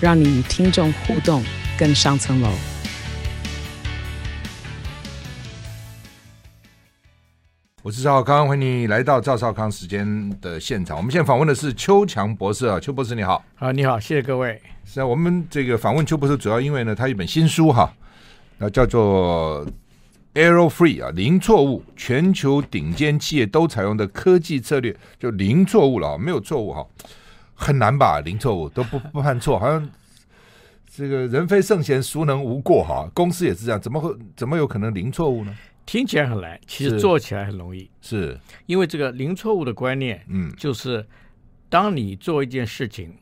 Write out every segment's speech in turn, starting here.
让你与听众互动更上层楼。我是赵少康，欢迎你来到赵少康时间的现场。我们现在访问的是邱强博士啊，邱博士你好。啊，你好，谢谢各位。是啊，我们这个访问邱博士，主要因为呢，他一本新书哈，那叫做。Error Free 啊，零错误，全球顶尖企业都采用的科技策略，就零错误了啊，没有错误哈，很难吧？零错误都不 不犯错，好像这个人非圣贤，孰能无过哈？公司也是这样，怎么会怎么有可能零错误呢？听起来很难，其实做起来很容易，是，是因为这个零错误的观念，嗯，就是当你做一件事情，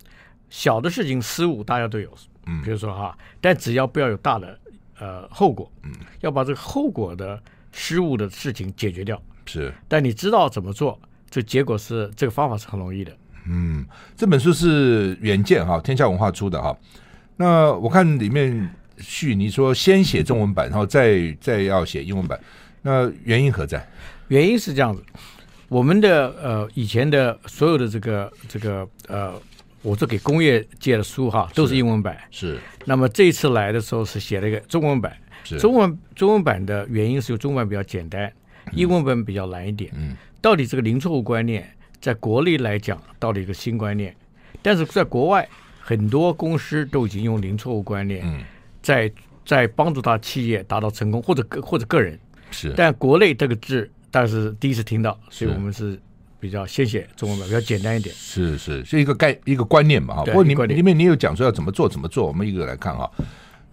小的事情失误大家都有，嗯，比如说哈，但只要不要有大的。呃，后果，嗯，要把这个后果的失误的事情解决掉，是。但你知道怎么做，这结果是这个方法是很容易的。嗯，这本书是远见哈，天下文化出的哈。那我看里面序，你说先写中文版，然后再再要写英文版，那原因何在？原因是这样子，我们的呃以前的所有的这个这个呃。我这给工业界的书哈，都是英文版。是。是那么这一次来的时候是写了一个中文版。中文中文版的原因是有中文版比较简单，英文版比较难一点。嗯。到底这个零错误观念，在国内来讲，到了一个新观念，但是在国外很多公司都已经用零错误观念，在在帮助他企业达到成功，或者个或者个人。是。但国内这个字，但是第一次听到，所以我们是。比较先写中文版，比较简单一点。是是是一个概一个观念嘛哈。不过你里面你有讲说要怎么做怎么做，我们一个来看哈。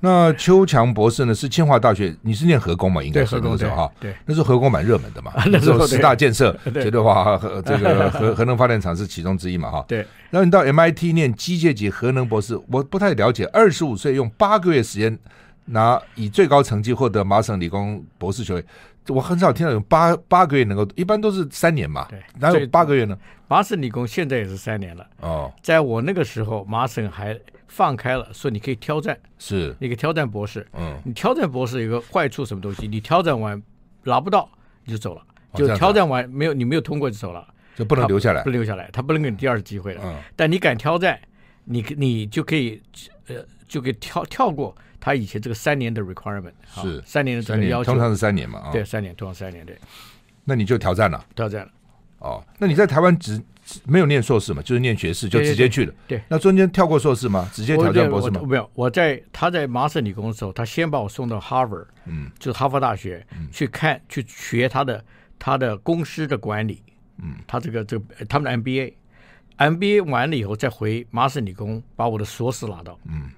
那邱强博士呢是清华大学，你是念核工嘛？应该是那时候哈。对，那时候核工蛮热门的嘛。那时候十大建设，绝 对话核这个核核能发电厂是其中之一嘛哈。对。然后你到 MIT 念机械级核能博士，我不太了解，二十五岁用八个月时间拿以最高成绩获得麻省理工博士学位。我很少听到有八八个月能够，一般都是三年嘛。对，哪有八个月呢？麻省理工现在也是三年了。哦，在我那个时候，麻省还放开了，说你可以挑战，是你可以挑战博士。嗯，你挑战博士有个坏处，什么东西？你挑战完拿不到你就走了，就挑战完没有你没有通过就走了，就不能留下来，不留下来，他不能给你第二次机会了。嗯，但你敢挑战，你你就可以呃就可以跳跳过。他以前这个三年的 requirement 是三年的这个要求，通常是三年嘛？对，三年，通常三年，对。那你就挑战了，挑战了。哦，那你在台湾只没有念硕士嘛？就是念学士，就直接去了。对，那中间跳过硕士吗？直接挑战博士吗？没有，我在他在麻省理工的时候，他先把我送到 Harvard，嗯，就是哈佛大学去看去学他的他的公司的管理，嗯，他这个这个他们的 MBA，MBA 完了以后再回麻省理工把我的硕士拿到，嗯。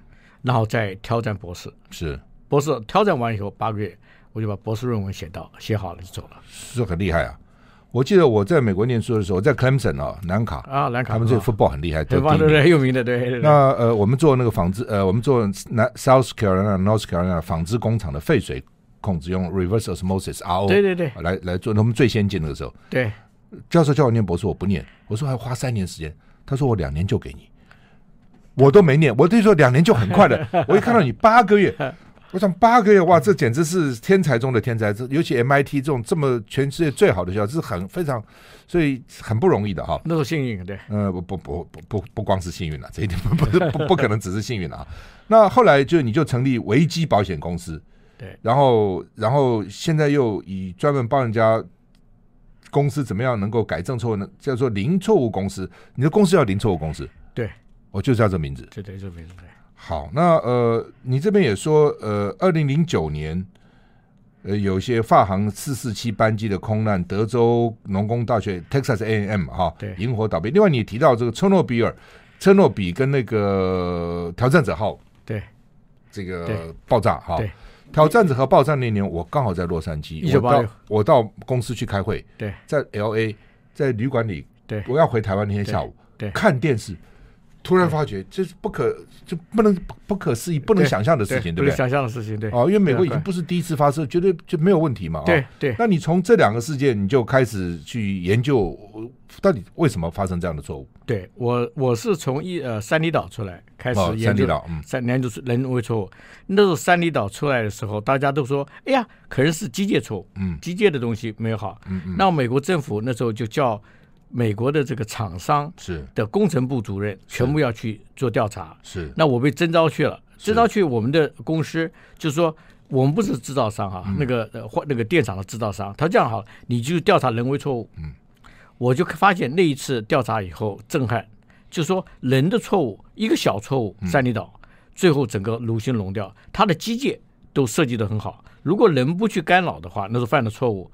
然后再挑战博士，是博士挑战完以后八个月，我就把博士论文写到写好了就走了，是很厉害啊！我记得我在美国念书的时候，我在 Clemson 啊，南卡啊，南卡他们这个 football 很厉害，对 对对，很有名的对。那呃，我们做那个纺织呃，我们做南 South Carolina、North Carolina 纺织工厂的废水控制用 reverse osmosis RO，对对对，来来做，我们最先进那个时候。对，教授叫我念博士，我不念，我说还花三年时间，他说我两年就给你。我都没念，我听说两年就很快了。我一看到你八个月，我想八个月哇，这简直是天才中的天才。这尤其 MIT 这种这么全世界最好的学校，这是很非常，所以很不容易的哈。那是幸运，对。呃，不不不不不不光是幸运了，这一点不不不不可能只是幸运了啊。那后来就你就成立维基保险公司，对。然后然后现在又以专门帮人家公司怎么样能够改正错误呢？叫做零错误公司。你的公司叫零错误公司，对。我就叫这名字，对对，这名字对。好，那呃，你这边也说，呃，二零零九年，呃，有一些发航四四七班机的空难，德州农工大学 Texas A&M 哈，对，引火倒闭。另外，你提到这个车诺比尔、车诺比跟那个挑战者号，对，这个爆炸哈，挑战者和爆炸那年，我刚好在洛杉矶，我到我到公司去开会，对，在 L A，在旅馆里，对，我要回台湾那天下午，对，看电视。突然发觉这是不可就不能不可思议、不能想象的事情，对不对？想象的事情，对。哦，因为美国已经不是第一次发射，绝对就没有问题嘛。对对。那你从这两个事件，你就开始去研究，到底为什么发生这样的错误？对我，我是从一呃三里岛出来开始研究，三研究人为错误。那时候三里岛出来的时候，大家都说，哎呀，可能是机械错误，嗯，机械的东西没有好。嗯嗯。那美国政府那时候就叫。美国的这个厂商是。的工程部主任全部要去做调查，是。那我被征召去了，征召去我们的公司，就是说我们不是制造商哈，那个或那个电厂的制造商，他这样好，你就调查人为错误，嗯，我就发现那一次调查以后震撼，就是说人的错误一个小错误，三里岛最后整个炉心熔掉，它的机械都设计的很好，如果人不去干扰的话，那是犯的错误，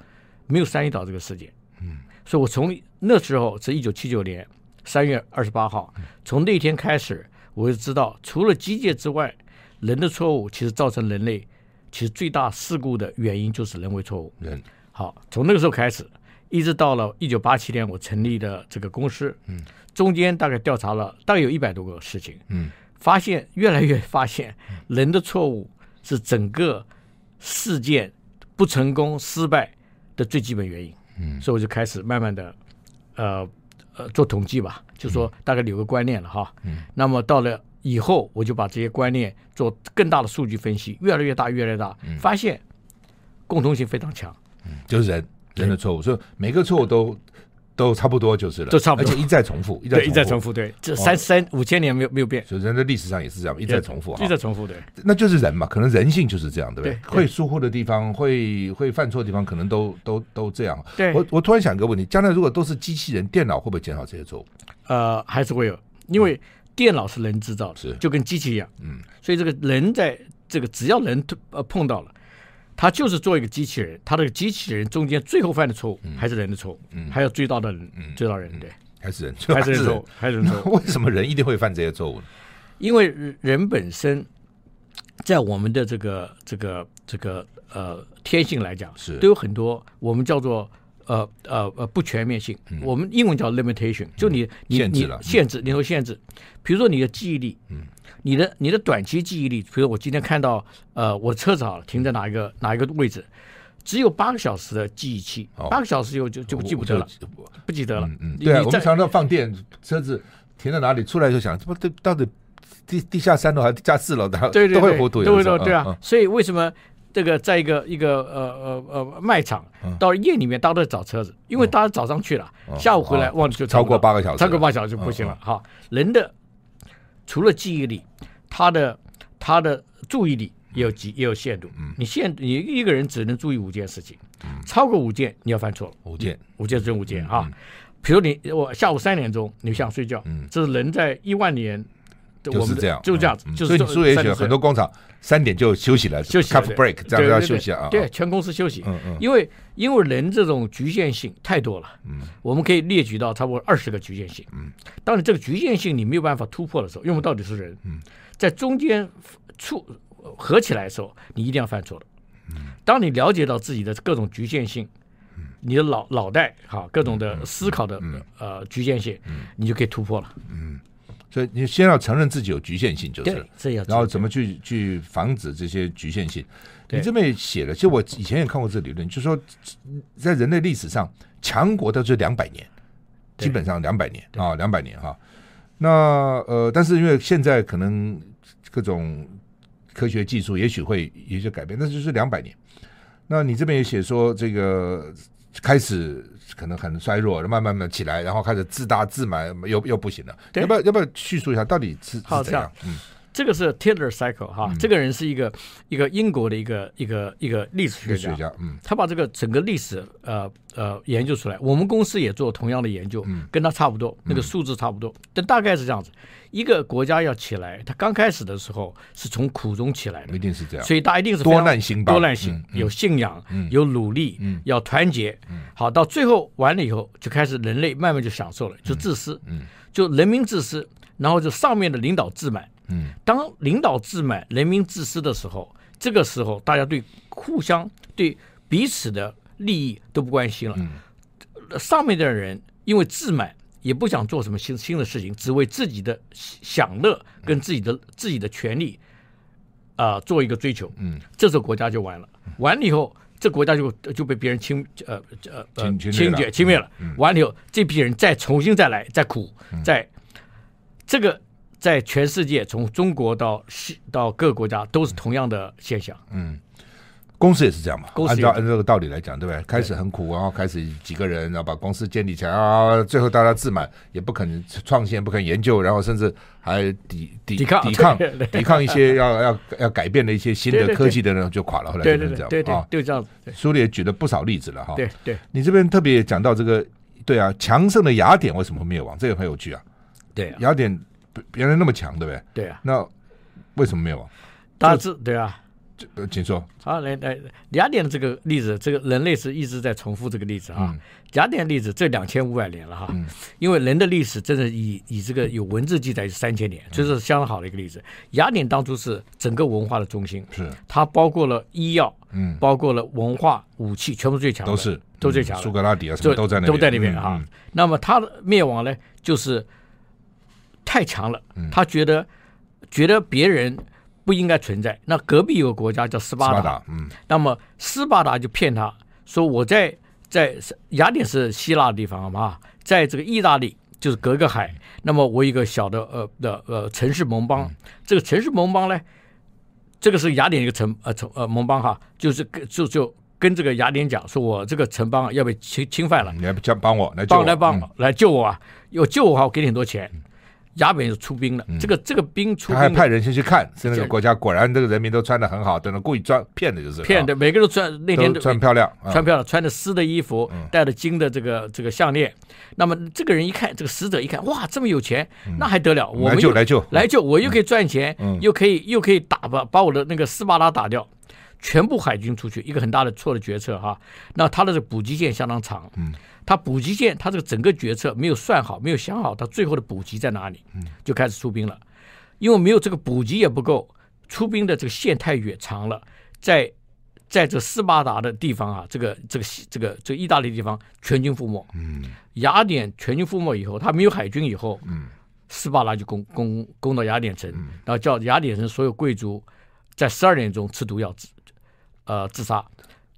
没有三里岛这个事件，嗯，所以我从。那时候是一九七九年三月二十八号，从那天开始，我就知道，除了机械之外，人的错误其实造成人类其实最大事故的原因就是人为错误。人。好，从那个时候开始，一直到了一九八七年，我成立的这个公司，嗯，中间大概调查了大概有一百多个事情，嗯，发现越来越发现人的错误是整个事件不成功失败的最基本原因，嗯，所以我就开始慢慢的。呃呃，做统计吧，就说大概有个观念了哈。嗯。那么到了以后，我就把这些观念做更大的数据分析，越来越大，越来越大，嗯、发现共同性非常强。嗯，就是人人的错误，所以每个错误都。都差不多就是了，都差不多，而且一再重复，一再重复，对，这三三五千年没有没有变，所以人的历史上也是这样，一再重复，一再重复，对，那就是人嘛，可能人性就是这样，对不对？会疏忽的地方，会会犯错的地方，可能都都都这样。对，我我突然想一个问题，将来如果都是机器人，电脑会不会减少这些错误？呃，还是会有，因为电脑是人制造的，是。就跟机器一样，嗯，所以这个人在这个只要人呃碰到了。他就是做一个机器人，他这个机器人中间最后犯的错误还是人的错误，嗯，还要追到的人，嗯，追到人，对，还是人，还是人错，还是人错。为什么人一定会犯这些错误呢？因为人本身在我们的这个这个这个呃天性来讲，是。都有很多我们叫做呃呃呃不全面性，我们英文叫 limitation，就你你你限制，你说限制，比如说你的记忆力，嗯。你的你的短期记忆力，比如我今天看到，呃，我的车子好了，停在哪一个哪一个位置，只有八个小时的记忆期，八个小时以后就就记不得了，不记得了。嗯，对啊，我们常常放电，车子停在哪里，出来就想，这不对，到底地地下三楼还是地下四楼的，对对，都会糊涂，都会说对啊。所以为什么这个在一个一个呃呃呃卖场，到夜里面大家都在找车子，因为大家早上去了，下午回来忘记就超过八个小时，超过八个小时就不行了。哈，人的。除了记忆力，他的他的注意力也有极也有限度。嗯，你限你一个人只能注意五件事情，嗯，超过五件你要犯错了。五件，五件是真五件啊。比如你我下午三点钟你想睡觉，嗯，这是人在一万年，就是这样，就这样子。所以你说也许很多工厂三点就休息了，休息 cup break 这样要休息啊。对，全公司休息。嗯嗯，因为因为人这种局限性太多了，嗯，我们可以列举到差不多二十个局限性。嗯，当你这个局限性你没有办法突破的时候，因为到底是人，嗯，在中间处合起来的时候，你一定要犯错的。嗯，当你了解到自己的各种局限性，你的脑脑袋哈各种的思考的呃局限性，你就可以突破了。嗯。所以你先要承认自己有局限性，就是，然后怎么去去防止这些局限性？你这边也写了，其实我以前也看过这个理论，就是说在人类历史上，强国都是两百年，基本上两百年啊，两百年哈。那呃，但是因为现在可能各种科学技术也许会有些改变，但是就是两百年。那你这边也写说这个。开始可能很衰弱，慢慢慢起来，然后开始自大自满，又又不行了。要不要要不要叙述一下到底是是怎样？嗯，这个是 Tyler Cycle 哈，嗯、这个人是一个一个英国的一个一个一个历史学家，嗯，他把这个整个历史呃呃研究出来。我们公司也做同样的研究，嗯，跟他差不多，那个数字差不多，嗯、但大概是这样子。一个国家要起来，它刚开始的时候是从苦中起来的，一定是这样。所以大家一定是多难兴邦，多难兴，有信仰，有努力，要团结。好，到最后完了以后，就开始人类慢慢就享受了，就自私，就人民自私，然后就上面的领导自满。当领导自满、人民自私的时候，这个时候大家对互相、对彼此的利益都不关心了。上面的人因为自满。也不想做什么新新的事情，只为自己的享乐跟自己的、嗯、自己的权利啊、呃、做一个追求。嗯，这时候国家就完了。完了以后，这国家就就被别人侵呃呃呃侵侵略侵灭了。嗯、完了以后，这批人再重新再来再苦，在、嗯、这个在全世界从中国到西到各个国家都是同样的现象。嗯。公司也是这样嘛，按照按照这个道理来讲，对不对？开始很苦，然后开始几个人，然后把公司建立起来啊，最后大家自满，也不肯创新，不肯研究，然后甚至还抵抵抵抗抵抗抵抗一些要要要改变的一些新的科技的人就垮了。后来就是这样啊，就这样。书里也举了不少例子了哈。对对，你这边特别讲到这个，对啊，强盛的雅典为什么会灭亡？这个很有趣啊。对，雅典原来那么强，对不对？对啊。那为什么灭亡？大致对啊。呃，请说。好，来来，雅典的这个例子，这个人类是一直在重复这个例子啊。嗯、雅典的例子这两千五百年了哈，嗯、因为人的历史真的以以这个有文字记载是三千年，这、嗯、是相当好的一个例子。雅典当初是整个文化的中心，是它包括了医药，嗯，包括了文化、武器，全部最强的，都是都最强。苏格拉底啊，什么都在那都在那边啊。那么它的灭亡呢，就是太强了，他觉得、嗯、觉得别人。不应该存在。那隔壁有个国家叫斯巴达，巴达嗯，那么斯巴达就骗他说，我在在雅典是希腊的地方嘛，在这个意大利就是隔个海，那么我一个小的呃的呃城市盟邦，嗯、这个城市盟邦呢，这个是雅典一个城呃城呃盟邦哈，就是跟就就跟这个雅典讲，说我这个城邦要被侵侵犯了，你来帮帮我来救我，帮来帮、嗯、来救我啊，有救我的话，我给你很多钱。雅典就出兵了，这个这个兵出兵，他还派人先去看，是那个国家果然这个人民都穿的很好，等着故意装骗的，就是骗的，每个人都穿那天穿漂亮，穿漂亮，穿着丝的衣服，戴着金的这个这个项链。那么这个人一看，这个使者一看，哇，这么有钱，那还得了？我们来救来救来救，我又可以赚钱，又可以又可以打把把我的那个斯巴达打掉。全部海军出去，一个很大的错的决策哈。那他的这个补给线相当长，嗯，他补给线他这个整个决策没有算好，没有想好他最后的补给在哪里，就开始出兵了。因为没有这个补给也不够，出兵的这个线太远长了，在在这斯巴达的地方啊，这个这个这个这意大利地方全军覆没，嗯，雅典全军覆没以后，他没有海军以后，嗯，斯巴达就攻攻攻到雅典城，然后叫雅典城所有贵族在十二点钟吃毒药自呃，自杀，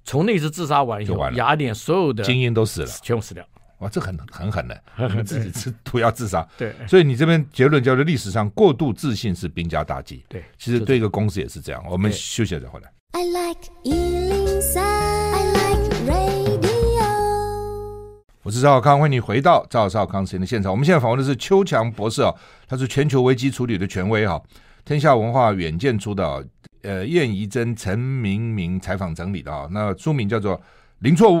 从那次自杀完以后，雅典所有的精英都死了，全部死掉。哇，这很很狠的，自己吃毒药自杀。对，所以你这边结论叫做历史上过度自信是兵家大忌。对，其实对一个公司也是这样。我们休息再回来。I like 103，I like radio。我是赵少康，欢迎你回到赵少康时间的现场。我们现在访问的是邱强博士啊，他是全球危机处理的权威哈，天下文化远见出的。呃，燕怡珍、陈明明采访整理的啊，那书名叫做《零错误》，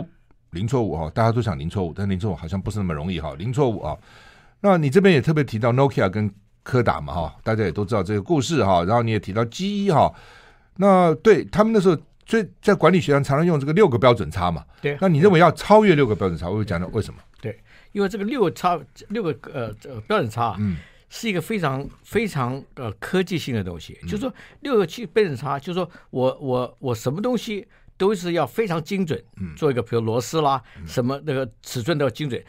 零错误哈，大家都想零错误，但零错误好像不是那么容易哈，零错误啊。那你这边也特别提到 Nokia 跟柯达嘛哈，大家也都知道这个故事哈，然后你也提到 GE 哈，那对他们那时候，所以在管理学上常常用这个六个标准差嘛，对，那你认为要超越六个标准差，我会讲到为什么？对，因为这个六个差六个呃标准差，嗯。是一个非常非常呃科技性的东西，就是说六个七标准差，就是说我我我什么东西都是要非常精准，做一个比如螺丝啦，什么那个尺寸都要精准。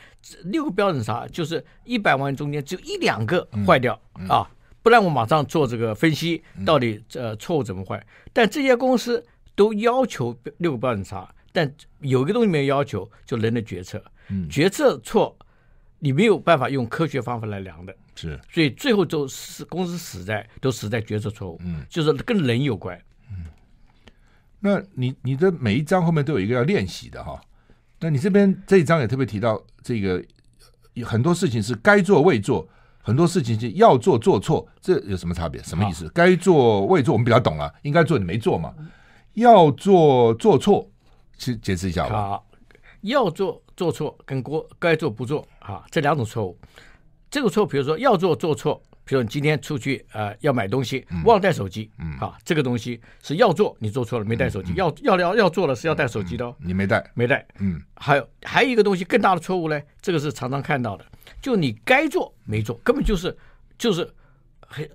六个标准差就是一百万中间只有一两个坏掉啊，不然我马上做这个分析，到底呃错误怎么坏。但这些公司都要求六个标准差，但有一个东西没有要求，就人的决策，决策错，你没有办法用科学方法来量的。是，所以最后都死公司死在都死在决策错误，嗯，就是跟人有关，嗯。那你你的每一章后面都有一个要练习的哈，那你这边这一章也特别提到这个很多事情是该做未做，很多事情是要做做错，这有什么差别？什么意思？该做未做我们比较懂了，应该做你没做嘛，要做做错，去解释一下吧。好，要做做错跟过该做不做啊，这两种错误。这个错，比如说要做做错，比如你今天出去呃要买东西，忘带手机，嗯，啊，这个东西是要做，你做错了没带手机，要要要要做了是要带手机的哦，你没带，没带，嗯，还有还有一个东西更大的错误呢，这个是常常看到的，就你该做没做，根本就是就是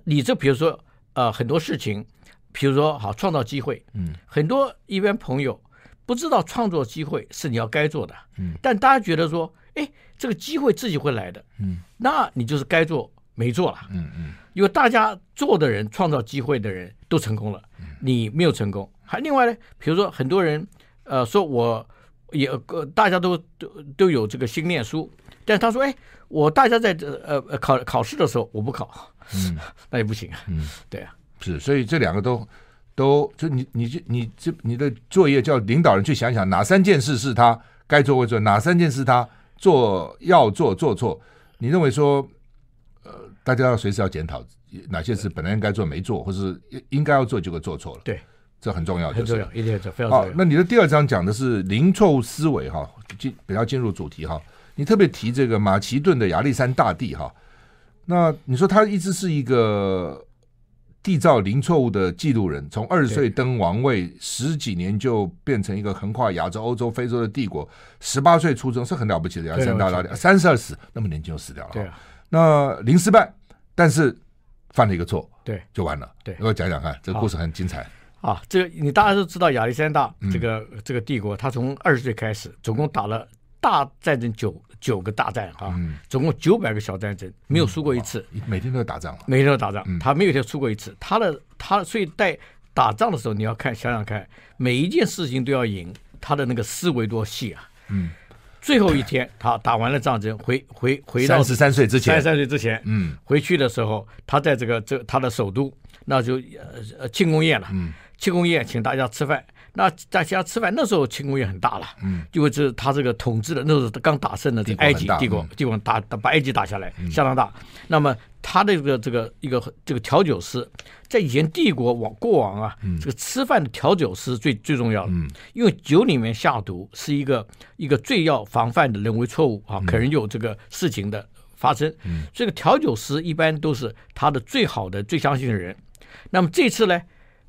你这比如说呃很多事情，比如说好创造机会，嗯，很多一般朋友不知道创作机会是你要该做的，嗯，但大家觉得说。哎，这个机会自己会来的。嗯，那你就是该做没做了。嗯嗯，因为大家做的人创造机会的人都成功了，你没有成功。还另外呢，比如说很多人呃说我也呃大家都都都有这个心念书，但是他说哎，我大家在呃呃考考试的时候我不考，嗯，那也不行啊。嗯，对啊，是，所以这两个都。都就你你你你这你的作业叫领导人去想想哪三件事是他该做会做，哪三件事他做要做做错。你认为说，呃，大家要随时要检讨哪些事本来应该做没做，或是应该要做结果做错了。对，这很重要，很重要，一定要做，非常重要。那你的第二章讲的是零错误思维哈，进比较进入主题哈。你特别提这个马其顿的亚历山大帝哈，那你说他一直是一个。缔造零错误的记录人，从二十岁登王位，十几年就变成一个横跨亚洲、欧洲、非洲的帝国。十八岁出征是很了不起的，亚历山大三十二死，那么年轻就死掉了。对啊，那零失败，但是犯了一个错，对，就完了。对，我讲讲看，这个故事很精彩。啊，这个你大家都知道，亚历山大这个、嗯、这个帝国，他从二十岁开始，总共打了大战争九。九个大战哈，总共九百个小战争，没有输过一次。每天都在打仗，每天都打仗，他没有一天输过一次。他的他所以在打仗的时候，你要看想想看，每一件事情都要赢，他的那个思维多细啊。嗯，最后一天他打完了战争，回回回到三十三岁之前，三十三岁之前，嗯，回去的时候，他在这个这他的首都，那就呃庆功宴了，嗯，庆功宴请大家吃饭。那大家吃饭，那时候庆功也很大了，嗯，因为这他这个统治的那时候刚打胜的这个埃及帝国，帝国打把埃及打下来，相当大。那么他的这个这个一个这个调酒师，在以前帝国往过往啊，这个吃饭的调酒师最最重要的，因为酒里面下毒是一个一个最要防范的人为错误啊，可能有这个事情的发生。这个调酒师一般都是他的最好的最相信的人。那么这次呢，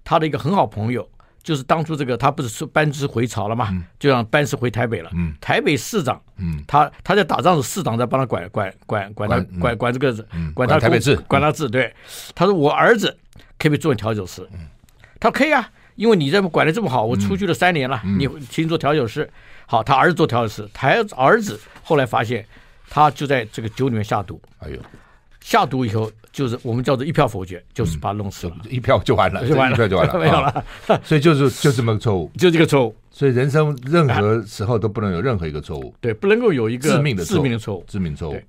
他的一个很好朋友。就是当初这个他不是说班师回朝了嘛，嗯、就让班师回台北了。嗯、台北市长，嗯、他他在打仗时，市长在帮他管管管管他管管，这个，嗯、管他台北治，管他治。对，他说我儿子可以做调酒师？嗯、他说可以啊，因为你这么管的这么好，我出去了三年了，嗯、你请做调酒师。好，他儿子做调酒师，他儿子后来发现他就在这个酒里面下毒。哎呦，下毒以后。就是我们叫做一票否决，就是把它弄死了，一票就完了，就完了，一票就完了，没有了。所以就是就这么个错误，就这个错误。所以人生任何时候都不能有任何一个错误，对，不能够有一个致命的致命的错误，致命错误。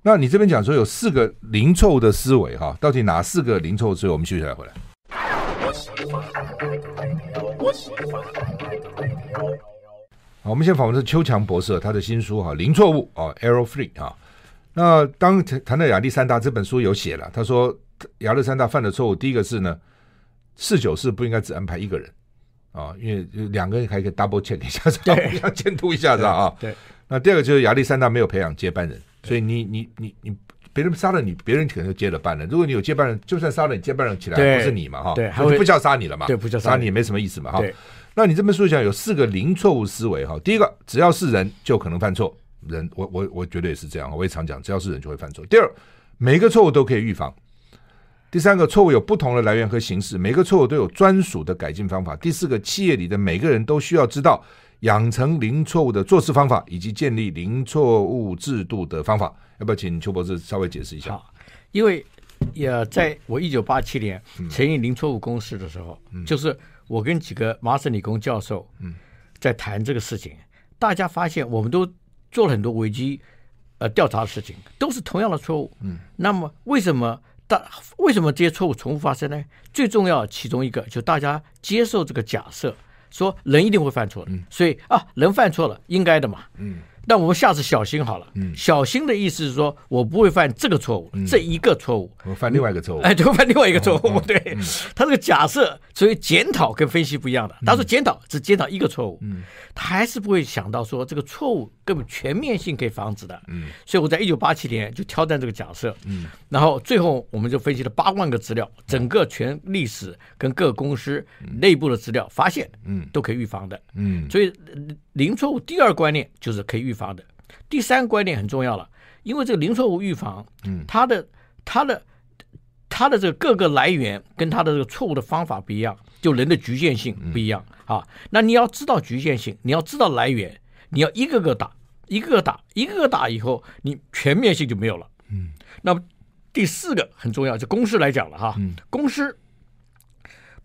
那你这边讲说有四个零错误的思维哈，到底哪四个零错误思维？我们休息一下回来。好，我们现在访问的是邱强博士，他的新书哈《零错误》啊，《Error Free》啊。那当谈谈到亚历山大这本书有写了，他说亚历山大犯的错误，第一个是呢，侍酒师不应该只安排一个人啊，因为两个人还可以 double check 一下，互相监督一下子啊。对。那第二个就是亚历山大没有培养接班人，所以你你你你别人杀了你，别人可能就接了班了。如果你有接班人，就算杀了你，接班人起来不是你嘛哈？对，就不叫杀你了嘛？对，不叫杀你也没什么意思嘛哈。那你这本书讲有四个零错误思维哈，第一个只要是人就可能犯错。人，我我我觉得也是这样，我也常讲，只要是人就会犯错。第二，每个错误都可以预防。第三个，错误有不同的来源和形式，每个错误都有专属的改进方法。第四个，企业里的每个人都需要知道养成零错误的做事方法，以及建立零错误制度的方法。要不要请邱博士稍微解释一下？好，因为也在我一九八七年成立零错误公司的时候，嗯、就是我跟几个麻省理工教授在谈这个事情，嗯、大家发现我们都。做了很多危机呃调查的事情，都是同样的错误。嗯，那么为什么大为什么这些错误重复发生呢？最重要其中一个就大家接受这个假设，说人一定会犯错的。嗯，所以啊，人犯错了，应该的嘛。嗯。那我们下次小心好了。嗯，小心的意思是说，我不会犯这个错误，嗯、这一个错误，我犯另外一个错误。哎，就犯另外一个错误。哦、对，嗯、他这个假设，所以检讨跟分析不一样的。他说检讨只检讨一个错误，嗯，他还是不会想到说这个错误根本全面性可以防止的。嗯，所以我在一九八七年就挑战这个假设。嗯，然后最后我们就分析了八万个资料，整个全历史跟各个公司内部的资料，发现，嗯，都可以预防的。嗯，所以零错误第二观念就是可以预防的。第三观念很重要了，因为这个零错误预防，嗯，它的它的它的这个各个来源跟它的这个错误的方法不一样，就人的局限性不一样啊。那你要知道局限性，你要知道来源，你要一个个打，一个个打，一个个打以后，你全面性就没有了。嗯，那么第四个很重要，就公式来讲了哈，嗯、公式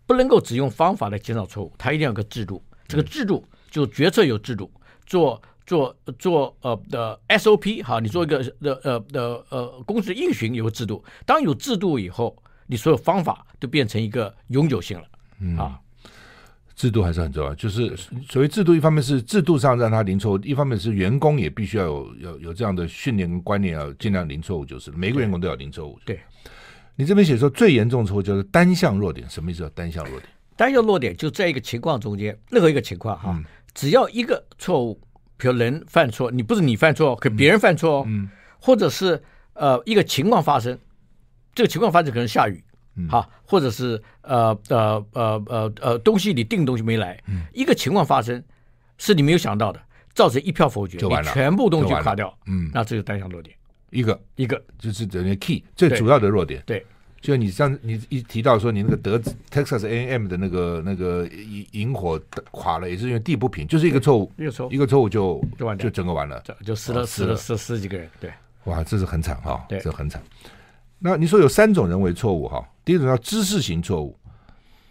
不能够只用方法来减少错误，它一定要有个制度。这个制度就决策有制度，做做做呃的 SOP 哈，你做一个的呃的呃公司运行有个制度。当有制度以后，你所有方法都变成一个永久性了。嗯啊。制度还是很重要，就是所谓制度，一方面是制度上让他零错误，一方面是员工也必须要有有有这样的训练跟观念，要尽量零错误，就是每个员工都要零错误。对，你这边写说最严重错误就是单项弱点，什么意思？单项弱点，单项弱点就在一个情况中间，任何一个情况哈，嗯、只要一个错误，比如人犯错，你不是你犯错，可别人犯错哦，嗯，或者是呃一个情况发生，这个情况发生可能下雨。好，或者是呃呃呃呃呃东西你订东西没来，嗯、一个情况发生是你没有想到的，造成一票否决，你全部东西就垮掉，嗯，那这个单项弱点，一个。一个。就是等于 key 最主要的弱点，对，就你上你一提到说你那个德 Texas A&M 的那个那个引引火垮了，也是因为地不平，就是一个错误，一个错。一个错误就就完就整个完了，就死了死了。死十几个人，对，哇，这是很惨哈，对，这很惨。那你说有三种人为错误哈，第一种叫知识型错误、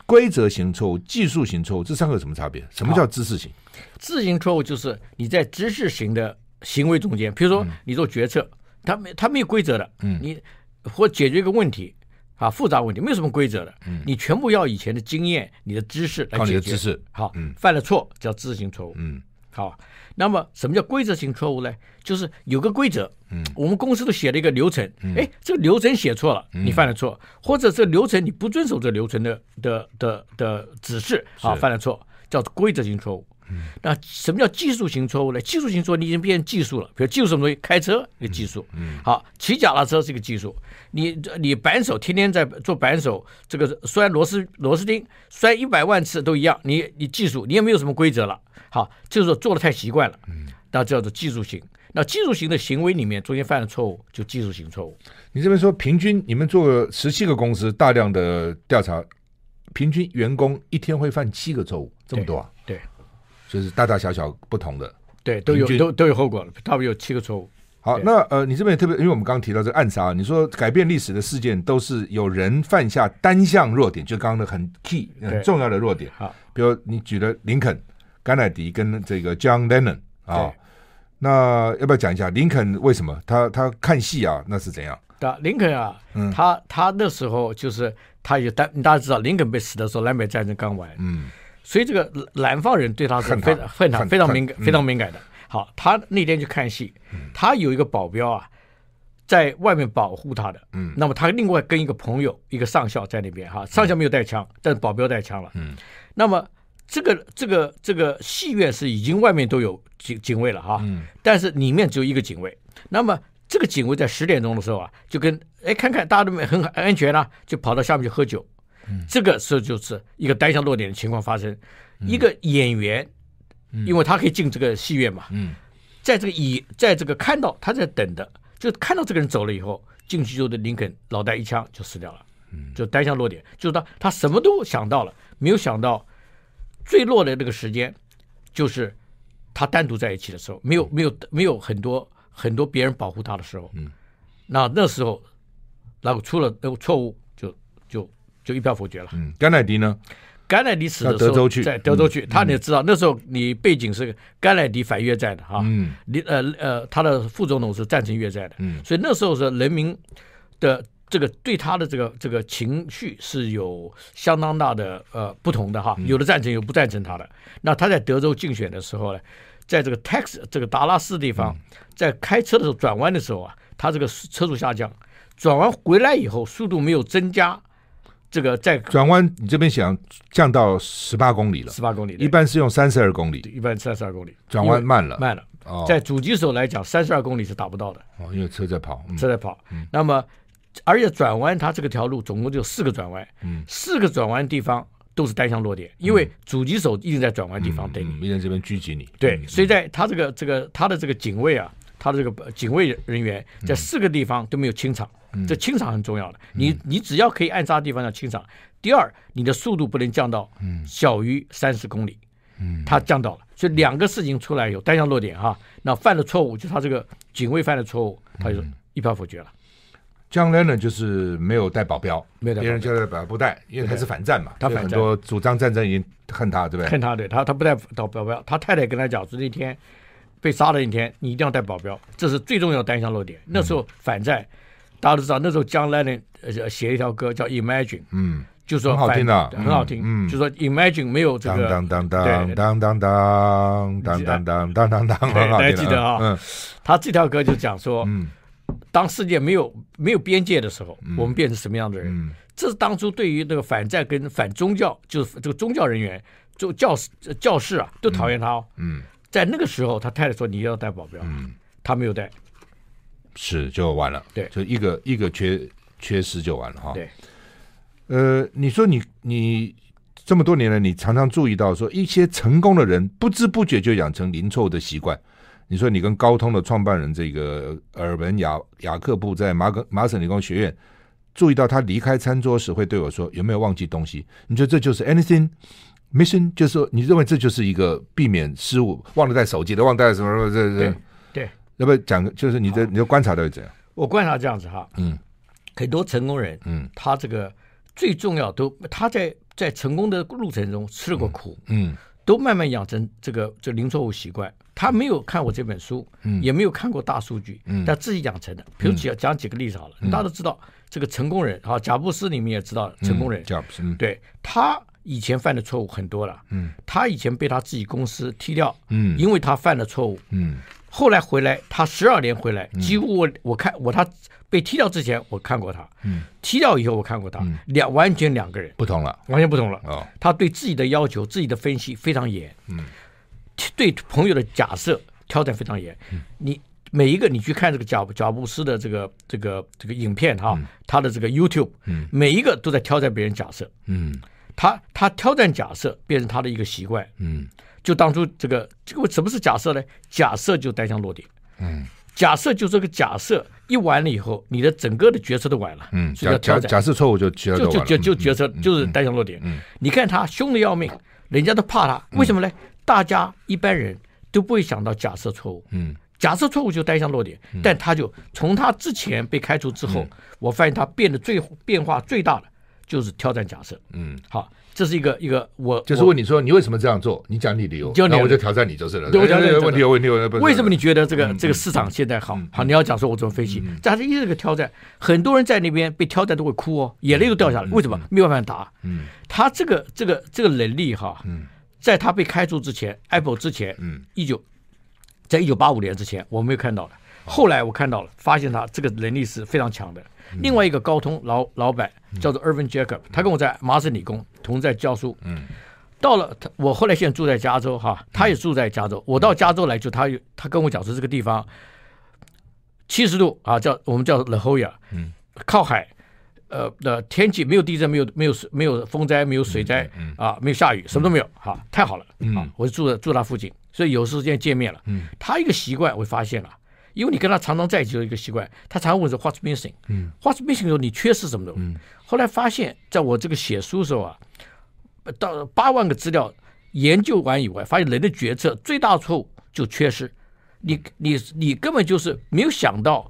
规则型错误、技术型错误，这三个有什么差别？什么叫知识型？知识型错误就是你在知识型的行为中间，比如说你做决策，他没他没有规则的，嗯，你或解决一个问题啊，复杂问题没有什么规则的，嗯，你全部要以前的经验、你的知识来解决。靠你的知识，好，嗯，犯了错叫知识性错误，嗯。好，那么什么叫规则性错误呢？就是有个规则，嗯，我们公司都写了一个流程，哎、嗯，这个流程写错了，你犯了错，嗯、或者这个流程你不遵守这流程的的的的指示，啊，犯了错，叫规则性错误。嗯，那什么叫技术型错误呢？技术型错误你已经变成技术了，比如技术什么东西？开车一个技术，嗯，好，骑脚踏车是一个技术，你你扳手天天在做扳手，这个摔螺丝螺丝钉拴一百万次都一样，你你技术你也没有什么规则了。好，就是说做的太习惯了，嗯，那叫做技术型。那技术型的行为里面，中间犯的错误就技术型错误。你这边说平均，你们做十七个公司大量的调查，平均员工一天会犯七个错误，这么多啊？就是大大小小不同的，对，都有均都都有后果，差不多有七个错误。好，那呃，你这边也特别，因为我们刚刚提到这个暗杀，你说改变历史的事件都是有人犯下单向弱点，就刚刚的很 key 很重要的弱点。好，比如你举了林肯。甘乃迪跟这个 John Lennon 啊，对那要不要讲一下林肯为什么他他看戏啊？那是怎样？对，林肯啊，嗯、他他那时候就是他有大大家知道林肯被死的时候，南北战争刚完，嗯，所以这个南方人对他是非常非常非常敏感非常敏感的。好，他那天去看戏，他有一个保镖啊，在外面保护他的，嗯，那么他另外跟一个朋友一个上校在那边哈，上校没有带枪，但是保镖带枪了，嗯，那么。这个这个这个戏院是已经外面都有警警卫了哈，嗯、但是里面只有一个警卫。那么这个警卫在十点钟的时候啊，就跟哎看看大家都没很安全了、啊，就跑到下面去喝酒。嗯、这个时候就是一个单向落点的情况发生。嗯、一个演员，嗯、因为他可以进这个戏院嘛，嗯、在这个以在这个看到他在等的，就看到这个人走了以后，进去之后的林肯脑袋一枪就死掉了。嗯、就单向落点，就是他他什么都想到了，没有想到。最落的那个时间，就是他单独在一起的时候，没有没有没有很多很多别人保护他的时候。嗯，那那时候，然后出了那个错误，就就就一票否决了。嗯，甘乃迪呢？甘乃迪死的时候在德州去，他你也知道，那时候你背景是甘乃迪反越战的哈。嗯。你呃呃，他的副总统是赞成越战的。嗯。所以那时候是人民的。这个对他的这个这个情绪是有相当大的呃不同的哈，有的赞成，有不赞成他的。那他在德州竞选的时候呢，在这个 Texas 这个达拉斯地方，在开车的时候转弯的时候啊，他这个车速下降，转弯回来以后速度没有增加，这个在转弯你这边想降到十八公里了，十八公里，一般是用三十二公里，一般三十二公里，转弯慢了，慢了。在主机手来讲，三十二公里是达不到的。哦，因为车在跑，车在跑。那么。而且转弯，它这个条路总共就四个转弯，嗯，四个转弯地方都是单向落点，因为主机手一直在转弯地方等你，没人这边狙击你。对，所以在他这个这个他的这个警卫啊，他的这个警卫人员在四个地方都没有清场，这清场很重要的。你你只要可以暗杀的地方要清场。第二，你的速度不能降到小于三十公里，嗯，他降到了，所以两个事情出来有单项落点哈，那犯了错误就是他这个警卫犯了错误，他就一票否决了。John Lennon 就是没有带保镖，没有带别人叫他保不带，因为他是反战嘛，他很多主张战争已经恨他，对不对？恨他，对他，他不带保保镖，他太太跟他讲说那天被杀的那天，你一定要带保镖，这是最重要的单项落点。那时候反战，嗯、大家都知道，那时候 John Lennon 呃写一条歌叫 Imagine，嗯。就说很好听的，很好听。嗯，就说 Imagine 没有这个，当当当当当当当当当当当当，大家记得啊。嗯，他这条歌就讲说，嗯，当世界没有没有边界的时候，我们变成什么样的人？这是当初对于那个反战跟反宗教，就是这个宗教人员、就教士、教士啊，都讨厌他哦。嗯，在那个时候，他太太说你要带保镖，嗯，他没有带，是就完了。对，就一个一个缺缺失就完了哈。对。呃，你说你你这么多年了，你常常注意到说一些成功的人不知不觉就养成零错误的习惯。你说你跟高通的创办人这个尔文雅雅克布在马格麻省理工学院注意到他离开餐桌时会对我说有没有忘记东西？你觉得这就是 anything mission？就是说你认为这就是一个避免失误，忘了带手机的，忘带什么什么这这？对，对要不要讲？就是你的你的观察到底怎样？我观察这样子哈，嗯，很多成功人，嗯，他这个。最重要都他在在成功的路程中吃了过苦，嗯，嗯都慢慢养成这个这零错误习惯。他没有看过这本书，嗯，也没有看过大数据，嗯，但自己养成的。比如讲讲几个例子好了，嗯、大家都知道这个成功人啊，贾布斯你们也知道成功人，贾布斯，嗯、对他以前犯的错误很多了，嗯，他以前被他自己公司踢掉，嗯，因为他犯了错误，嗯，后来回来他十二年回来，几乎我我看我他。被踢掉之前，我看过他。嗯，踢掉以后，我看过他，两完全两个人。不同了，完全不同了。哦，他对自己的要求、自己的分析非常严。嗯，对朋友的假设挑战非常严。嗯，你每一个你去看这个贾贾布斯的这个这个这个影片哈，他的这个 YouTube，嗯，每一个都在挑战别人假设。嗯，他他挑战假设变成他的一个习惯。嗯，就当初这个这个什么是假设呢？假设就单向落点。嗯。假设就这个假设一完了以后，你的整个的决策都完了。嗯，假假假设错误就决策就就就决策就是单向落点。嗯，你看他凶的要命，人家都怕他，为什么呢？大家一般人都不会想到假设错误。嗯，假设错误就单向落点，但他就从他之前被开除之后，我发现他变得最变化最大的就是挑战假设。嗯，好。这是一个一个我就是问你说你为什么这样做？你讲你理由，那我就挑战你就是了。对，我讲这个问题有问题，有为什么你觉得这个这个市场现在好？好，你要讲说我怎么分析？这还是一个挑战，很多人在那边被挑战都会哭哦，眼泪都掉下来。为什么？没有办法答。嗯，他这个这个这个能力哈，在他被开除之前，Apple 之前，嗯，一九，在一九八五年之前，我没有看到的。后来我看到了，发现他这个能力是非常强的。另外一个高通老老板叫做 Irvin Jacob，他跟我在麻省理工同在教书。嗯，到了他，我后来现在住在加州哈，他也住在加州。我到加州来就他他跟我讲说这个地方七十度啊，叫我们叫 La Jolla，嗯，靠海，呃的天气没有地震，没有没有没有风灾，没有水灾，啊，没有下雨，什么都没有，哈，太好了。嗯，我就住在住他附近，所以有时间见面了。嗯，他一个习惯我发现了。因为你跟他常常在一起的一个习惯，他常常问说 What's missing？嗯，What's missing 你缺失什么的？嗯，后来发现，在我这个写书的时候啊，到八万个资料研究完以外，发现人的决策最大错误就缺失，你你你根本就是没有想到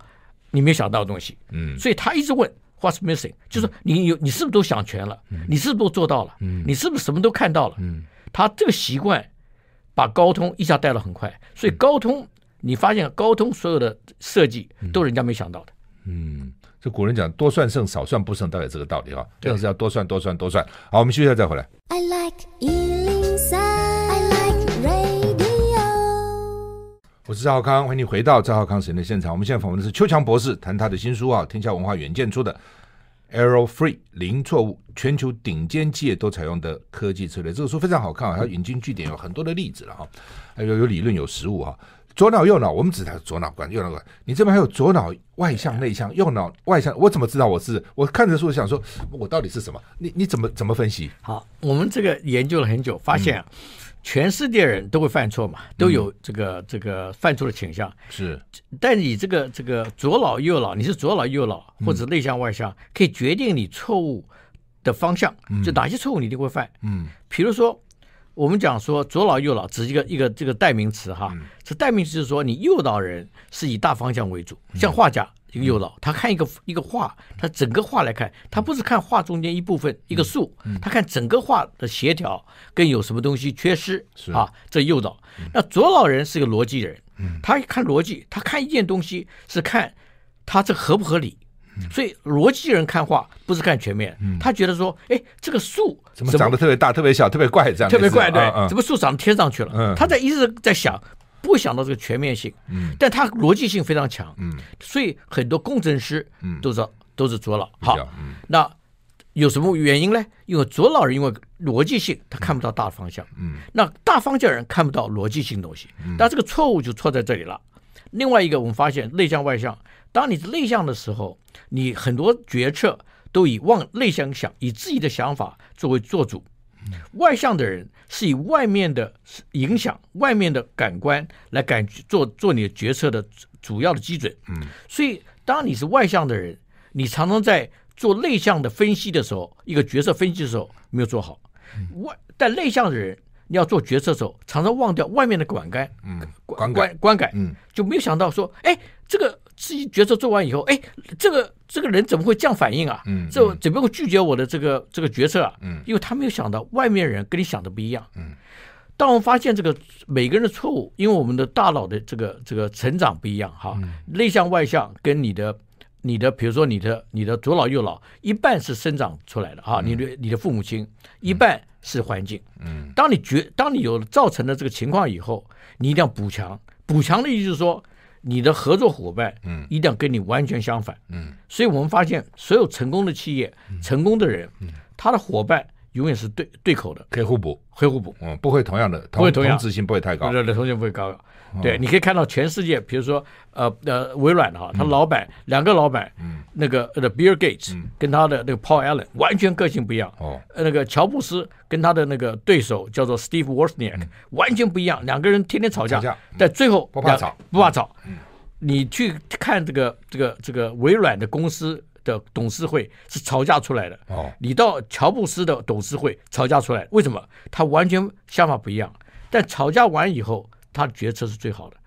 你没有想到的东西。嗯，所以他一直问 What's missing？就是你有你是不是都想全了？你是不是都做到了？嗯，你是不是什么都看到了？嗯，他这个习惯把高通一下带了很快，所以高通。你发现高通所有的设计都人家没想到的。嗯，这古人讲多算胜，少算不胜，大概这个道理哈。这样是要多算多算多算。好，我们休息一下再回来。I like 103, I like radio。我是赵浩康，欢迎你回到赵浩康时间的现场。我们现在访问的是邱强博士，谈他的新书啊，天下文化远见出的《Error Free 零错误》，全球顶尖企业都采用的科技策略。这个书非常好看啊，它引经据典，有很多的例子了哈，还有有理论有实物哈。左脑右脑，我们只谈左脑关，右脑关。你这边还有左脑外向内向，右脑外向，我怎么知道我是？我看着书想说，我到底是什么？你你怎么怎么分析？好，我们这个研究了很久，发现啊全世界人都会犯错嘛，都有这个这个犯错的倾向。是，但你这个这个左脑右脑，你是左脑右脑或者内向外向，可以决定你错误的方向。就哪些错误你一定会犯？嗯，比如说。我们讲说左脑右脑只是一个一个这个代名词哈，嗯、这代名词是说你右脑人是以大方向为主，像画家。一个右脑，他看一个一个画，他整个画来看，他不是看画中间一部分一个树，他看整个画的协调跟有什么东西缺失啊，这右脑。那左脑人是个逻辑人，他看逻辑，他看一件东西是看他这合不合理。所以逻辑人看画不是看全面，他觉得说，哎，这个树怎么长得特别大、特别小、特别怪这样？特别怪，对，怎么树长天上去了？他在一直在想。不会想到这个全面性，嗯，但他逻辑性非常强，嗯，所以很多工程师，嗯，都是都是左脑，好，那有什么原因呢？因为左脑人因为逻辑性，他看不到大方向，嗯，那大方向人看不到逻辑性东西，但这个错误就错在这里了。另外一个，我们发现内向外向，当你是内向的时候，你很多决策都以往内向想，以自己的想法作为做主。外向的人是以外面的影响、外面的感官来感觉做做你的决策的主要的基准。嗯，所以当你是外向的人，你常常在做内向的分析的时候，一个决策分析的时候没有做好。外但内向的人，你要做决策的时候，常常忘掉外面的感官，嗯，观观观感，嗯，就没有想到说，哎，这个。自己决策做完以后，哎，这个这个人怎么会这样反应啊？嗯，这怎么会拒绝我的这个这个决策啊？嗯，因为他没有想到外面人跟你想的不一样。嗯，当我们发现这个每个人的错误，因为我们的大脑的这个这个成长不一样哈，内向外向跟你的你的比如说你的你的左脑右脑一半是生长出来的哈，你的你的父母亲一半是环境。嗯，当你觉当你有造成了这个情况以后，你一定要补强。补强的意思就是说。你的合作伙伴，嗯，一定要跟你完全相反，嗯，所以我们发现所有成功的企业，成功的人，他的伙伴永远是对对口的，可以互补，可以互补，嗯，不会同样的，不会同样，同质性不会太高，对对，同质性不会高。对，你可以看到全世界，比如说呃呃微软哈，他老板两个老板，嗯，那个呃 Bill Gates 跟他的那个 Paul Allen 完全个性不一样，哦，那个乔布斯跟他的那个对手叫做 Steve Wozniak 完全不一样，两个人天天吵架，但最后不怕吵，不怕吵。你去看这个这个这个微软的公司的董事会是吵架出来的。哦，你到乔布斯的董事会吵架出来，为什么？他完全想法不一样，但吵架完以后，他的决策是最好的。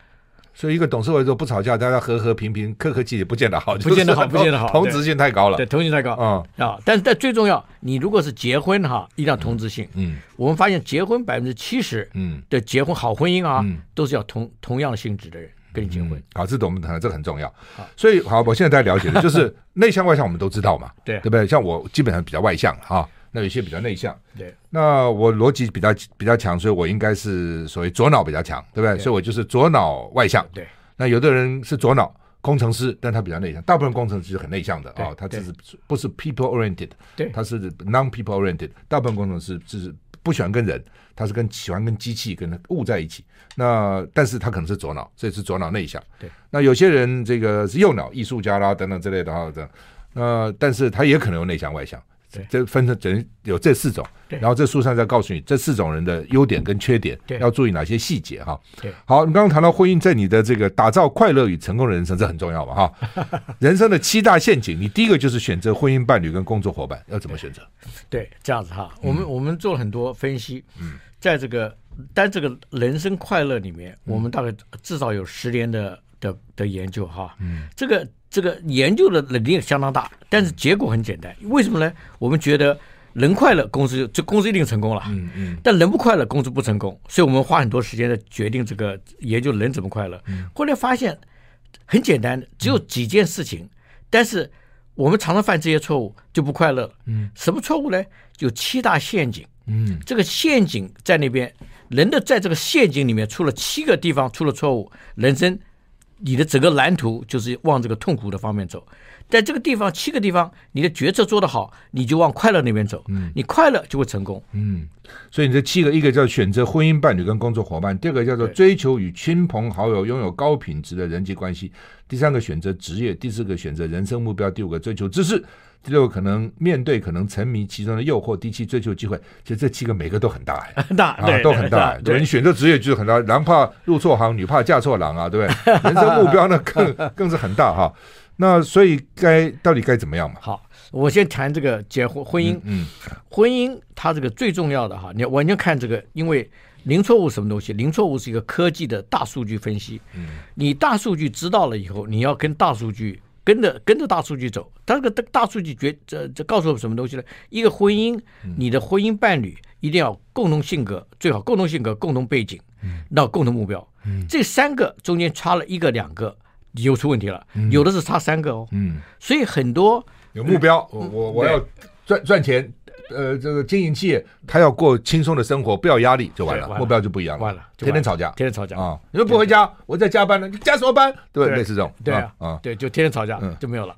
所以一个董事会说不吵架，大家和和平平、客客气气，不见得好，不见得好，不见得好，同质性太高了。对，同质性太高。嗯啊，但是但最重要，你如果是结婚哈，一定要同质性。嗯，我们发现结婚百分之七十，嗯的结婚好婚姻啊，都是要同同样性质的人。跟你结婚，好，这我们谈，这很重要。所以好，我现在大家了解的就是内向外向，我们都知道嘛，对对不对？像我基本上比较外向哈，那有些比较内向，对。那我逻辑比较比较强，所以我应该是所谓左脑比较强，对不对？所以我就是左脑外向。对。那有的人是左脑工程师，但他比较内向，大部分工程师是很内向的啊，他只是不是 people oriented，对，他是 non people oriented，大部分工程师就是。不喜欢跟人，他是跟喜欢跟机器跟物在一起。那但是他可能是左脑，所以是左脑内向。对，那有些人这个是右脑，艺术家啦等等之类的哈的。那但是他也可能有内向外向。对，这分成整有这四种。然后这书上再告诉你这四种人的优点跟缺点，要注意哪些细节哈。对，好，你刚刚谈到婚姻，在你的这个打造快乐与成功的人生，这很重要嘛哈。人生的七大陷阱，你第一个就是选择婚姻伴侣跟工作伙伴，要怎么选择？对，对，这样子哈。我们我们做了很多分析，嗯，在这个但这个人生快乐里面，我们大概至少有十年的的的研究哈。嗯，这个。这个研究的能力相当大，但是结果很简单。为什么呢？我们觉得人快乐，公司就公司一定成功了。嗯嗯。但人不快乐，公司不成功。所以我们花很多时间在决定这个研究人怎么快乐。后来发现很简单，只有几件事情，但是我们常常犯这些错误就不快乐了。嗯。什么错误呢？有七大陷阱。嗯。这个陷阱在那边，人的在这个陷阱里面出了七个地方出了错误，人生。你的整个蓝图就是往这个痛苦的方面走，在这个地方七个地方，你的决策做得好，你就往快乐那边走，嗯，你快乐就会成功，嗯，所以你这七个，一个叫选择婚姻伴侣跟工作伙伴，第二个叫做追求与亲朋好友拥有高品质的人际关系，第三个选择职业，第四个选择人生目标，第五个追求知识。第六个可能面对可能沉迷其中的诱惑，第七追求机会。其实这七个每个都很大，很 大啊，都很大。对，你选择职业就是很大，男怕入错行，女怕嫁错郎啊，对不对？人生目标呢更更是很大哈。那所以该到底该怎么样嘛？好，我先谈这个结婚婚姻。嗯，嗯婚姻它这个最重要的哈，你完全看这个，因为零错误什么东西？零错误是一个科技的大数据分析。嗯，你大数据知道了以后，你要跟大数据跟着跟着大数据走。他这个大数据决这这告诉我们什么东西呢？一个婚姻，你的婚姻伴侣一定要共同性格，最好共同性格、共同背景，那共同目标。嗯，这三个中间差了一个两个。你就出问题了，有的是差三个哦。嗯，所以很多有目标，我我我要赚赚钱，呃，这个经营企业，他要过轻松的生活，不要压力就完了，目标就不一样了。完了，天天吵架，天天吵架。啊！你说不回家，我在加班呢，你加什么班？对，类似这种，对啊，啊，对，就天天吵架就没有了，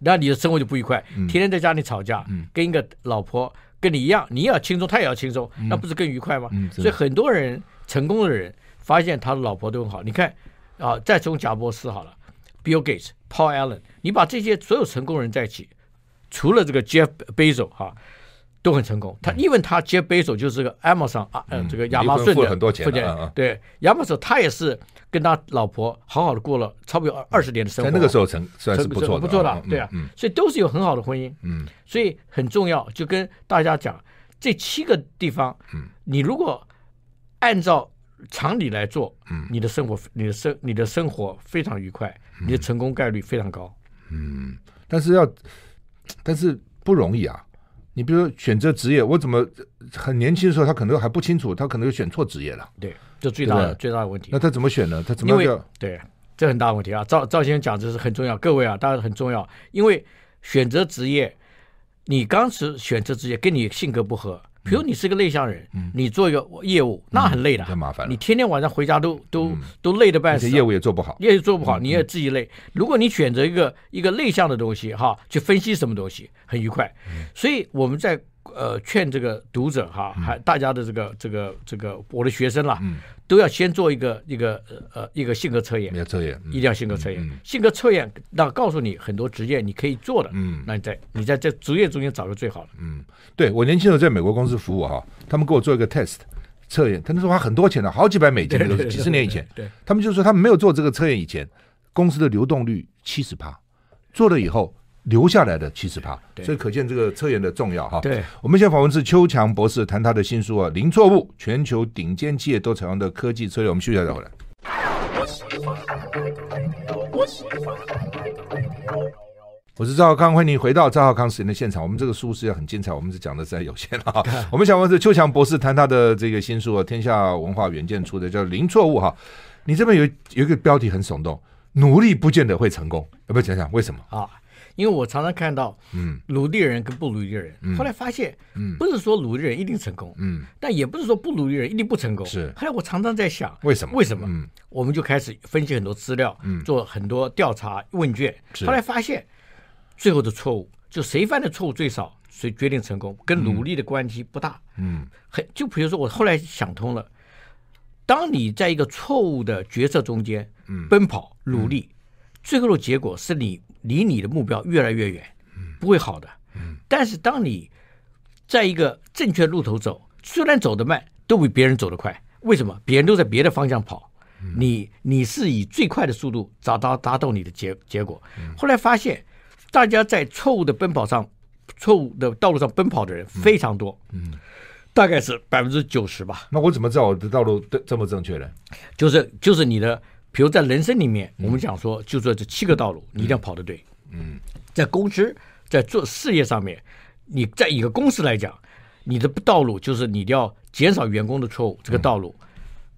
那你的生活就不愉快，天天在家里吵架，跟一个老婆跟你一样，你也要轻松，他也要轻松，那不是更愉快吗？所以很多人成功的人发现他的老婆都很好，你看啊，再从贾伯斯好了。Bill Gates、Paul Allen，你把这些所有成功人在一起，除了这个 Jeff Bezos 哈，都很成功。他因为他 Jeff Bezos 就是这个 Amazon 啊，呃，这个亚马逊的付了很多钱，对，亚马逊他也是跟他老婆好好的过了差不多二十年的生活，在那个时候成算是不错的，不错的，对啊，所以都是有很好的婚姻，嗯，所以很重要，就跟大家讲这七个地方，嗯。你如果按照。常理来做，嗯，你的生活，你的生，你的生活非常愉快，你的成功概率非常高，嗯，但是要，但是不容易啊。你比如说选择职业，我怎么很年轻的时候他可能还不清楚，他可能就选错职业了，对，这最大的最大的问题。那他怎么选呢？他怎么样？因为对，这很大问题啊。赵赵先生讲这是很重要，各位啊，当然很重要，因为选择职业，你当时选择职业跟你性格不合。比如你是个内向人，你做一个业务，那很累的，太麻烦了。你天天晚上回家都都都累得半死，业务也做不好，业务做不好，你也自己累。如果你选择一个一个内向的东西，哈，去分析什么东西很愉快。所以我们在呃劝这个读者哈，还大家的这个这个这个我的学生啦。都要先做一个一个呃一个性格测验，没有测验，一定要性格测验。性格测验那告诉你很多职业你可以做的，嗯，那你在你在这职业中间找个最好的。嗯，对我年轻的时候在美国公司服务哈，他们给我做一个 test 测验，他那时候花很多钱的，好几百美金都是几十年以前。对，他们就说他们没有做这个测验以前，公司的流动率七十趴，做了以后。留下来的七十趴，所以可见这个测验的重要哈。对，我们现在访问是邱强博士，谈他的新书啊，《零错误：全球顶尖企业都采用的科技策略》。我们休息一下再回来。我是赵浩康，欢迎你回到赵浩康时间的现场。我们这个书是要很精彩，我们是讲的实在有限哈。我们想问是邱强博士谈他的这个新书啊，天下文化远见出的叫《零错误》哈。你这边有有一个标题很耸动，努力不见得会成功，要不要讲讲为什么啊？因为我常常看到，嗯，努力的人跟不努力的人，后来发现，嗯，不是说努力的人一定成功，嗯，但也不是说不努力的人一定不成功，是。后来我常常在想，为什么？为什么？嗯，我们就开始分析很多资料，嗯，做很多调查问卷，后来发现，最后的错误就谁犯的错误最少，谁决定成功，跟努力的关系不大，嗯，很就比如说我后来想通了，当你在一个错误的决策中间，嗯，奔跑努力，最后的结果是你。离你的目标越来越远，不会好的。但是当你在一个正确路头走，虽然走得慢，都比别人走得快。为什么？别人都在别的方向跑，你你是以最快的速度找到达到你的结结果。后来发现，大家在错误的奔跑上、错误的道路上奔跑的人非常多，大概是百分之九十吧。那我怎么知道我的道路这么正确呢？就是就是你的。比如在人生里面，我们讲说，就说这七个道路，你一定要跑得对。嗯，在公司，在做事业上面，你在一个公司来讲，你的道路就是你一定要减少员工的错误，这个道路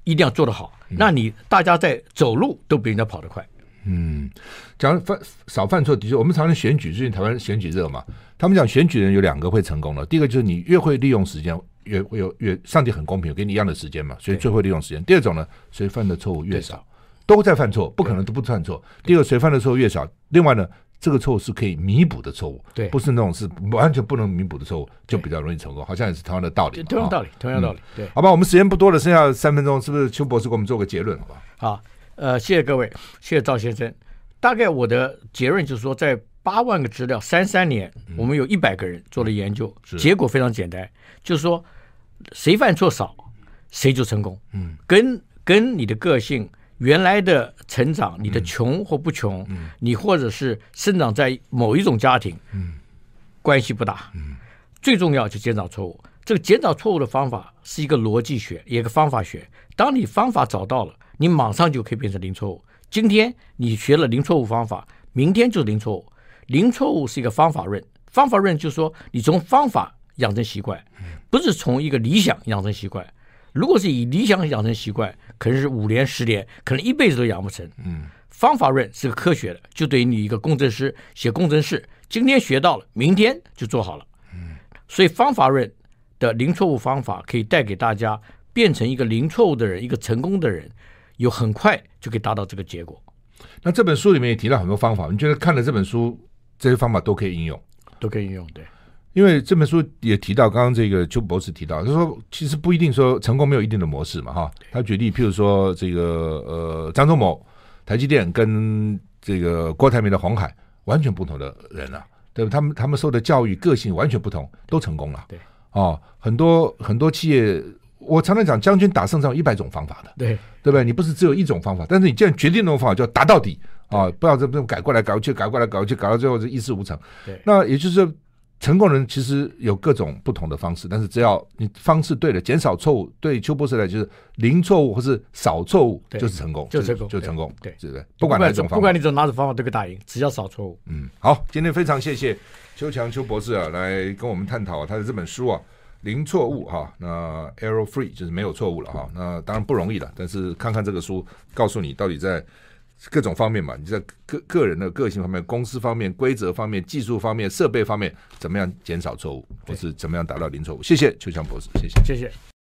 一定要做得好。那你大家在走路都比人家跑得快。嗯，讲犯少犯错的确，我们常常选举，最近台湾选举热嘛，他们讲选举人有两个会成功的，第一个就是你越会利用时间，越会有越上帝很公平，给你一样的时间嘛，所以最会利用时间。第二种呢，谁犯的错误越少。都在犯错，不可能都不犯错。第二个，谁犯的错误越少，另外呢，这个错误是可以弥补的错误，对，不是那种是完全不能弥补的错误，就比较容易成功。好像也是同样的道理，同样道理，同样道理。对，好吧，我们时间不多了，剩下三分钟，是不是邱博士给我们做个结论？好吧。好，呃，谢谢各位，谢谢赵先生。大概我的结论就是说，在八万个资料三三年，我们有一百个人做了研究，结果非常简单，就是说，谁犯错少，谁就成功。嗯，跟跟你的个性。原来的成长，你的穷或不穷，嗯、你或者是生长在某一种家庭，嗯、关系不大。嗯、最重要就减少错误。这个减少错误的方法是一个逻辑学，一个方法学。当你方法找到了，你马上就可以变成零错误。今天你学了零错误方法，明天就是零错误。零错误是一个方法论，方法论就是说你从方法养成习惯，不是从一个理想养成习惯。如果是以理想养成习惯，可能是五年、十年，可能一辈子都养不成。嗯，方法论是个科学的，就等于你一个工程师写工程式，今天学到了，明天就做好了。嗯，所以方法论的零错误方法可以带给大家变成一个零错误的人，一个成功的人，有很快就可以达到这个结果。那这本书里面也提到很多方法，你觉得看了这本书，这些方法都可以应用？都可以应用，对。因为这本书也提到，刚刚这个邱博士提到，他说其实不一定说成功没有一定的模式嘛，哈。他举例，譬如说这个呃张忠谋，台积电跟这个郭台铭的鸿海，完全不同的人啊，对吧？他们他们受的教育个性完全不同，都成功了。对，哦，很多很多企业，我常常讲，将军打胜仗有一百种方法的，对，对不对？你不是只有一种方法，但是你既然决定那种方法，就要打到底啊，不要这么改过来改过去，改过来改过去，改到最后是一事无成。对，那也就是说。成功人其实有各种不同的方式，但是只要你方式对了，减少错误，对邱博士来就是零错误或是少错误就是成功，就成功，就成功，对，对不对？不管哪种方法，不管你怎么拿着方法都可以打赢，只要少错误。嗯，好，今天非常谢谢邱强邱博士啊，来跟我们探讨他的这本书啊，零错误哈，那 error free 就是没有错误了哈，那当然不容易了，但是看看这个书，告诉你到底在。各种方面嘛，你在个个人的个性方面、公司方面、规则方面、技术方面、设备方面，怎么样减少错误，或是怎么样达到零错误？谢谢邱强博士，谢谢，谢谢。